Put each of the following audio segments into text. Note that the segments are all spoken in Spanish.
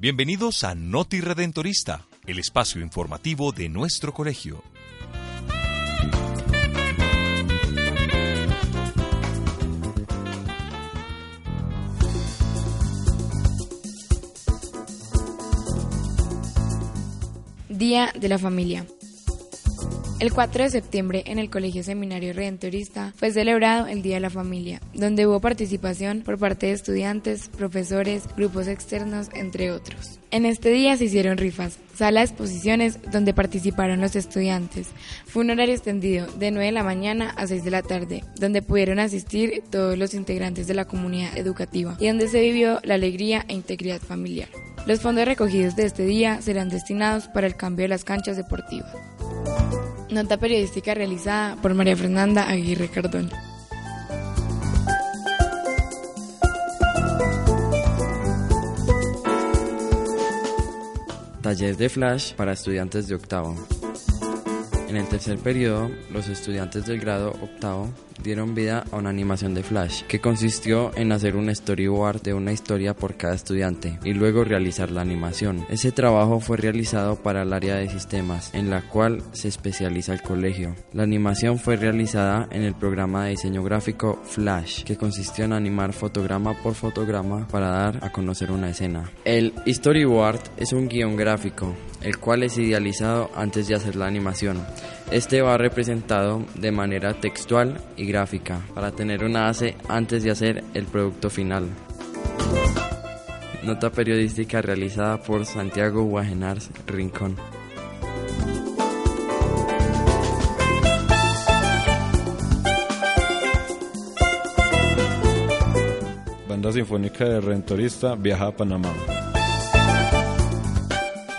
Bienvenidos a Noti Redentorista, el espacio informativo de nuestro colegio. Día de la Familia. El 4 de septiembre en el Colegio Seminario Redentorista fue celebrado el Día de la Familia, donde hubo participación por parte de estudiantes, profesores, grupos externos, entre otros. En este día se hicieron rifas, sala de exposiciones donde participaron los estudiantes. Fue un horario extendido de 9 de la mañana a 6 de la tarde, donde pudieron asistir todos los integrantes de la comunidad educativa y donde se vivió la alegría e integridad familiar. Los fondos recogidos de este día serán destinados para el cambio de las canchas deportivas. Nota periodística realizada por María Fernanda Aguirre Cardón. Taller de Flash para estudiantes de octavo. En el tercer periodo, los estudiantes del grado octavo dieron vida a una animación de Flash, que consistió en hacer un storyboard de una historia por cada estudiante y luego realizar la animación. Ese trabajo fue realizado para el área de sistemas, en la cual se especializa el colegio. La animación fue realizada en el programa de diseño gráfico Flash, que consistió en animar fotograma por fotograma para dar a conocer una escena. El storyboard es un guion gráfico, el cual es idealizado antes de hacer la animación. Este va representado de manera textual y gráfica para tener una base antes de hacer el producto final. Nota periodística realizada por Santiago Guajenars Rincón. Banda Sinfónica de Redentorista viaja a Panamá.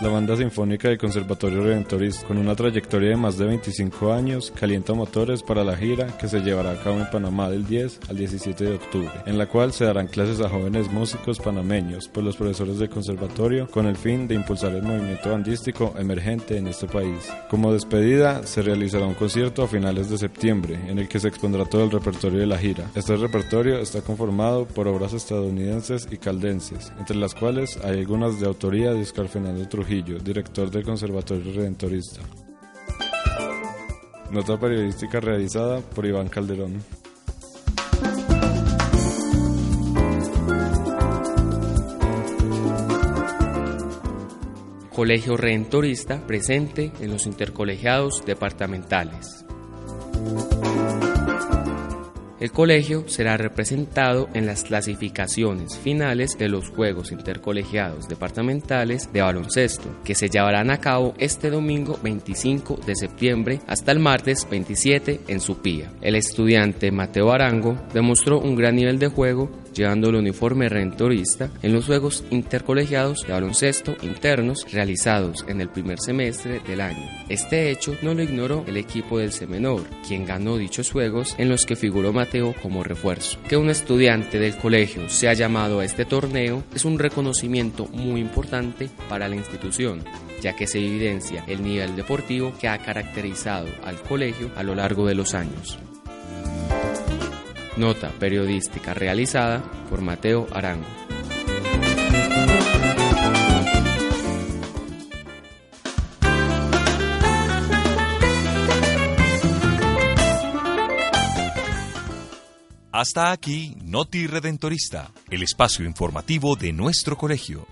La banda sinfónica del Conservatorio Redentorista, con una trayectoria de más de 25 años, calienta motores para la gira que se llevará a cabo en Panamá del 10 al 17 de octubre, en la cual se darán clases a jóvenes músicos panameños por los profesores del conservatorio con el fin de impulsar el movimiento bandístico emergente en este país. Como despedida, se realizará un concierto a finales de septiembre, en el que se expondrá todo el repertorio de la gira. Este repertorio está conformado por obras estadounidenses y caldenses, entre las cuales hay algunas de autoría de Oscar Fernando Director del Conservatorio Redentorista. Nota periodística realizada por Iván Calderón. Colegio Redentorista presente en los intercolegiados departamentales. El colegio será representado en las clasificaciones finales de los Juegos Intercolegiados Departamentales de Baloncesto, que se llevarán a cabo este domingo 25 de septiembre hasta el martes 27 en Supía. El estudiante Mateo Arango demostró un gran nivel de juego llevando el uniforme rentorista en los Juegos Intercolegiados de Baloncesto internos realizados en el primer semestre del año. Este hecho no lo ignoró el equipo del Semenor, quien ganó dichos Juegos en los que figuró Mateo como refuerzo. Que un estudiante del colegio sea llamado a este torneo es un reconocimiento muy importante para la institución, ya que se evidencia el nivel deportivo que ha caracterizado al colegio a lo largo de los años. Nota periodística realizada por Mateo Arango. Hasta aquí Noti Redentorista, el espacio informativo de nuestro colegio.